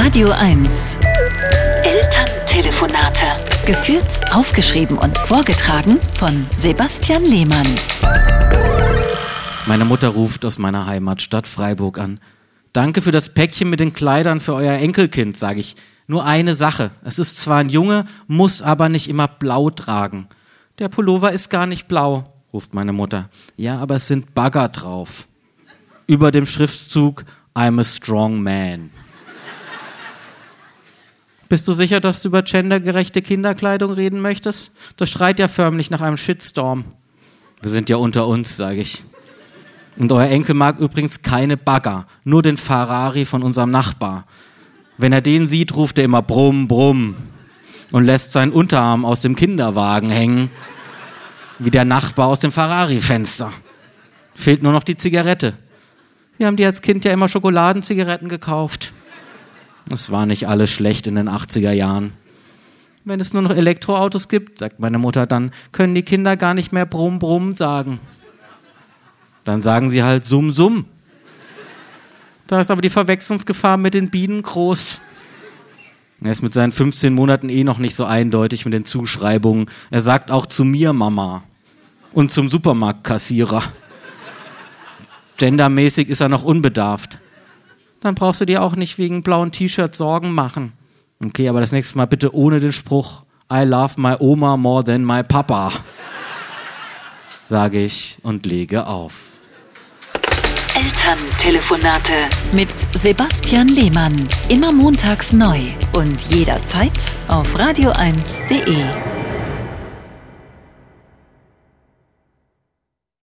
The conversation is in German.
Radio 1. Elterntelefonate. Geführt, aufgeschrieben und vorgetragen von Sebastian Lehmann. Meine Mutter ruft aus meiner Heimatstadt Freiburg an. Danke für das Päckchen mit den Kleidern für euer Enkelkind, sage ich. Nur eine Sache. Es ist zwar ein Junge, muss aber nicht immer blau tragen. Der Pullover ist gar nicht blau, ruft meine Mutter. Ja, aber es sind Bagger drauf. Über dem Schriftzug I'm a strong man. Bist du sicher, dass du über gendergerechte Kinderkleidung reden möchtest? Das schreit ja förmlich nach einem Shitstorm. Wir sind ja unter uns, sage ich. Und euer Enkel mag übrigens keine Bagger, nur den Ferrari von unserem Nachbar. Wenn er den sieht, ruft er immer Brumm, Brumm und lässt seinen Unterarm aus dem Kinderwagen hängen, wie der Nachbar aus dem Ferrari-Fenster. Fehlt nur noch die Zigarette. Wir haben dir als Kind ja immer Schokoladenzigaretten gekauft. Es war nicht alles schlecht in den 80er Jahren. Wenn es nur noch Elektroautos gibt, sagt meine Mutter, dann können die Kinder gar nicht mehr Brumm Brumm sagen. Dann sagen sie halt Summ Summ. Da ist aber die Verwechslungsgefahr mit den Bienen groß. Er ist mit seinen 15 Monaten eh noch nicht so eindeutig mit den Zuschreibungen. Er sagt auch zu mir Mama und zum Supermarktkassierer. Gendermäßig ist er noch unbedarft dann brauchst du dir auch nicht wegen blauen T-Shirt Sorgen machen. Okay, aber das nächste Mal bitte ohne den Spruch I love my Oma more than my Papa. Sage ich und lege auf. Elterntelefonate mit Sebastian Lehmann. Immer montags neu und jederzeit auf radio1.de.